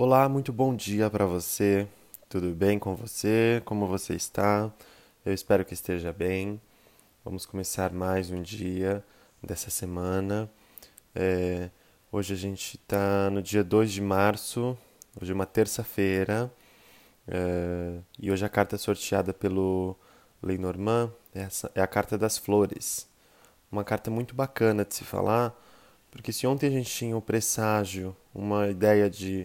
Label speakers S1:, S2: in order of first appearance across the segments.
S1: Olá, muito bom dia para você. Tudo bem com você? Como você está? Eu espero que esteja bem. Vamos começar mais um dia dessa semana. É, hoje a gente está no dia 2 de março, hoje é uma terça-feira, é, e hoje a carta é sorteada pelo Lenormand essa é a carta das flores. Uma carta muito bacana de se falar, porque se ontem a gente tinha o um presságio, uma ideia de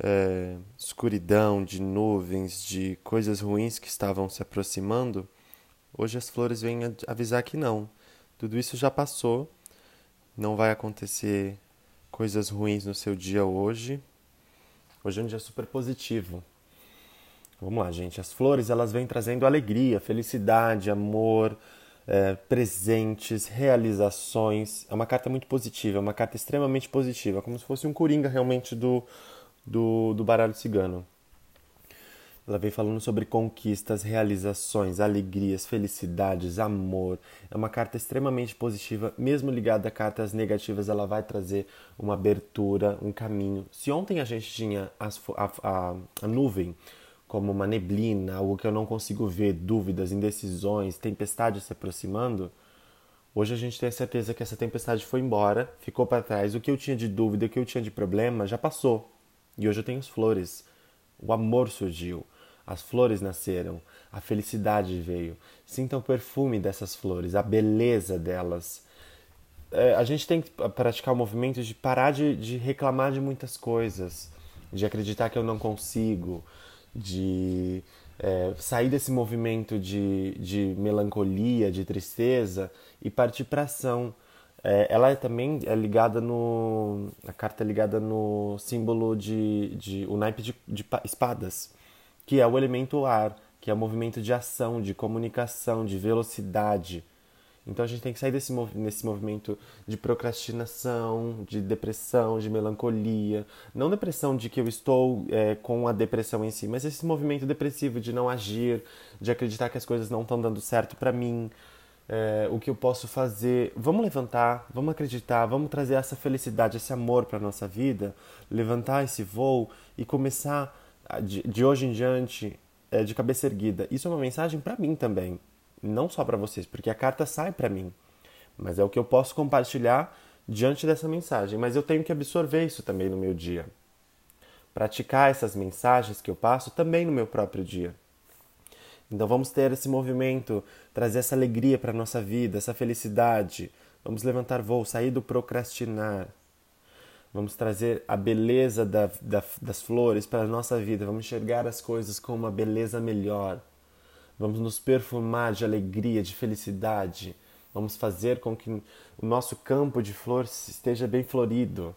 S1: é, escuridão, de nuvens, de coisas ruins que estavam se aproximando, hoje as flores vêm avisar que não. Tudo isso já passou, não vai acontecer coisas ruins no seu dia hoje. Hoje é um dia super positivo. Vamos lá, gente. As flores elas vêm trazendo alegria, felicidade, amor, é, presentes, realizações. É uma carta muito positiva, é uma carta extremamente positiva, como se fosse um coringa realmente do, do, do baralho cigano. Ela vem falando sobre conquistas, realizações, alegrias, felicidades, amor. É uma carta extremamente positiva, mesmo ligada a cartas negativas, ela vai trazer uma abertura, um caminho. Se ontem a gente tinha as, a, a, a nuvem como uma neblina, algo que eu não consigo ver, dúvidas, indecisões, tempestade se aproximando, hoje a gente tem a certeza que essa tempestade foi embora, ficou para trás. O que eu tinha de dúvida, o que eu tinha de problema já passou. E hoje eu tenho as flores. O amor surgiu, as flores nasceram, a felicidade veio. Sinta o perfume dessas flores, a beleza delas. É, a gente tem que praticar o movimento de parar de, de reclamar de muitas coisas, de acreditar que eu não consigo, de é, sair desse movimento de, de melancolia, de tristeza e partir para ação. É, ela é também é ligada no. A carta é ligada no símbolo de. de o naipe de, de espadas, que é o elemento ar, que é o movimento de ação, de comunicação, de velocidade. Então a gente tem que sair desse nesse movimento de procrastinação, de depressão, de melancolia. Não depressão de que eu estou é, com a depressão em si, mas esse movimento depressivo de não agir, de acreditar que as coisas não estão dando certo para mim. É, o que eu posso fazer? Vamos levantar, vamos acreditar, vamos trazer essa felicidade, esse amor para nossa vida, levantar esse voo e começar de, de hoje em diante é, de cabeça erguida. Isso é uma mensagem para mim também não só para vocês, porque a carta sai para mim, mas é o que eu posso compartilhar diante dessa mensagem, mas eu tenho que absorver isso também no meu dia. Praticar essas mensagens que eu passo também no meu próprio dia. Então vamos ter esse movimento, trazer essa alegria para a nossa vida, essa felicidade. Vamos levantar voo, sair do procrastinar. Vamos trazer a beleza da, da, das flores para a nossa vida. Vamos enxergar as coisas com uma beleza melhor. Vamos nos perfumar de alegria, de felicidade. Vamos fazer com que o nosso campo de flores esteja bem florido.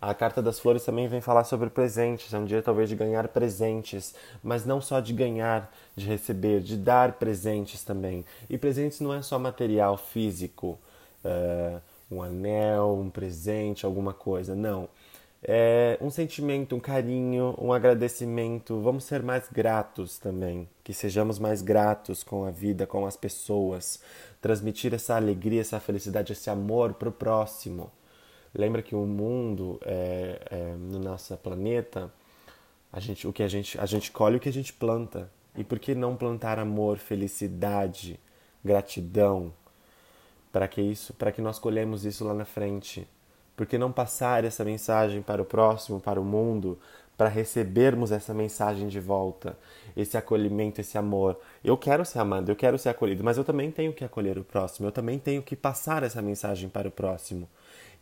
S1: A carta das flores também vem falar sobre presentes. É um dia talvez de ganhar presentes, mas não só de ganhar, de receber, de dar presentes também. E presentes não é só material físico, uh, um anel, um presente, alguma coisa. Não é, um sentimento, um carinho, um agradecimento. Vamos ser mais gratos também, que sejamos mais gratos com a vida, com as pessoas, transmitir essa alegria, essa felicidade, esse amor para o próximo. Lembra que o mundo, é, é, no nosso planeta, a gente, o que a gente, a gente colhe o que a gente planta. E por que não plantar amor, felicidade, gratidão, para que isso, para que nós colhemos isso lá na frente? Por que não passar essa mensagem para o próximo, para o mundo, para recebermos essa mensagem de volta, esse acolhimento, esse amor? Eu quero ser amado, eu quero ser acolhido, mas eu também tenho que acolher o próximo, eu também tenho que passar essa mensagem para o próximo.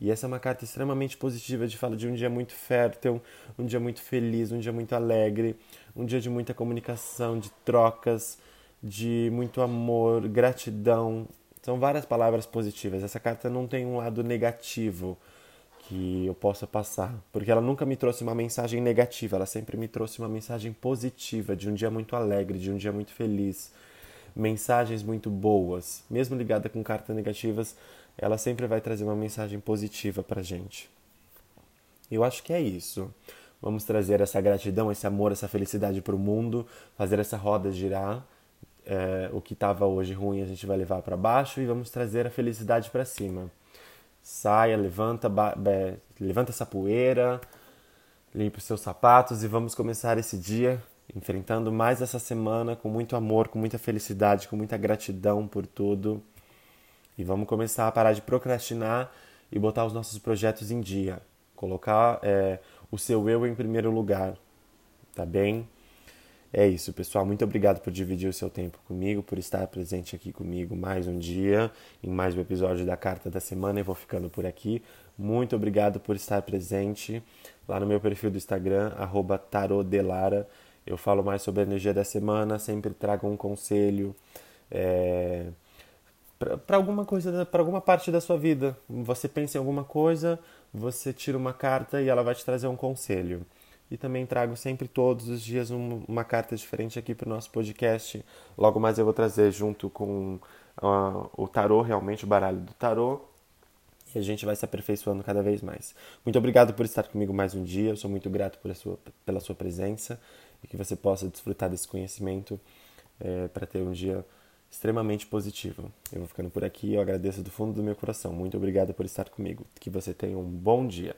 S1: E essa é uma carta extremamente positiva de fala de um dia muito fértil, um dia muito feliz, um dia muito alegre, um dia de muita comunicação, de trocas, de muito amor, gratidão. São várias palavras positivas. Essa carta não tem um lado negativo que eu possa passar, porque ela nunca me trouxe uma mensagem negativa, ela sempre me trouxe uma mensagem positiva, de um dia muito alegre, de um dia muito feliz, mensagens muito boas, mesmo ligada com cartas negativas, ela sempre vai trazer uma mensagem positiva para gente. Eu acho que é isso. Vamos trazer essa gratidão, esse amor, essa felicidade para o mundo, fazer essa roda girar. É, o que estava hoje ruim a gente vai levar para baixo e vamos trazer a felicidade para cima saia, levanta, levanta essa poeira, limpe os seus sapatos e vamos começar esse dia enfrentando mais essa semana com muito amor, com muita felicidade, com muita gratidão por tudo. E vamos começar a parar de procrastinar e botar os nossos projetos em dia. Colocar é, o seu eu em primeiro lugar, tá bem? É isso, pessoal. Muito obrigado por dividir o seu tempo comigo, por estar presente aqui comigo mais um dia, em mais um episódio da Carta da Semana. Eu vou ficando por aqui. Muito obrigado por estar presente lá no meu perfil do Instagram, tarodelara. Eu falo mais sobre a energia da semana, sempre trago um conselho é, para alguma coisa, para alguma parte da sua vida. Você pensa em alguma coisa, você tira uma carta e ela vai te trazer um conselho e também trago sempre todos os dias um, uma carta diferente aqui para o nosso podcast. Logo mais eu vou trazer junto com uh, o tarô, realmente o baralho do tarô. E a gente vai se aperfeiçoando cada vez mais. Muito obrigado por estar comigo mais um dia. Eu sou muito grato sua, pela sua presença e que você possa desfrutar desse conhecimento é, para ter um dia extremamente positivo. Eu vou ficando por aqui. Eu agradeço do fundo do meu coração. Muito obrigado por estar comigo. Que você tenha um bom dia.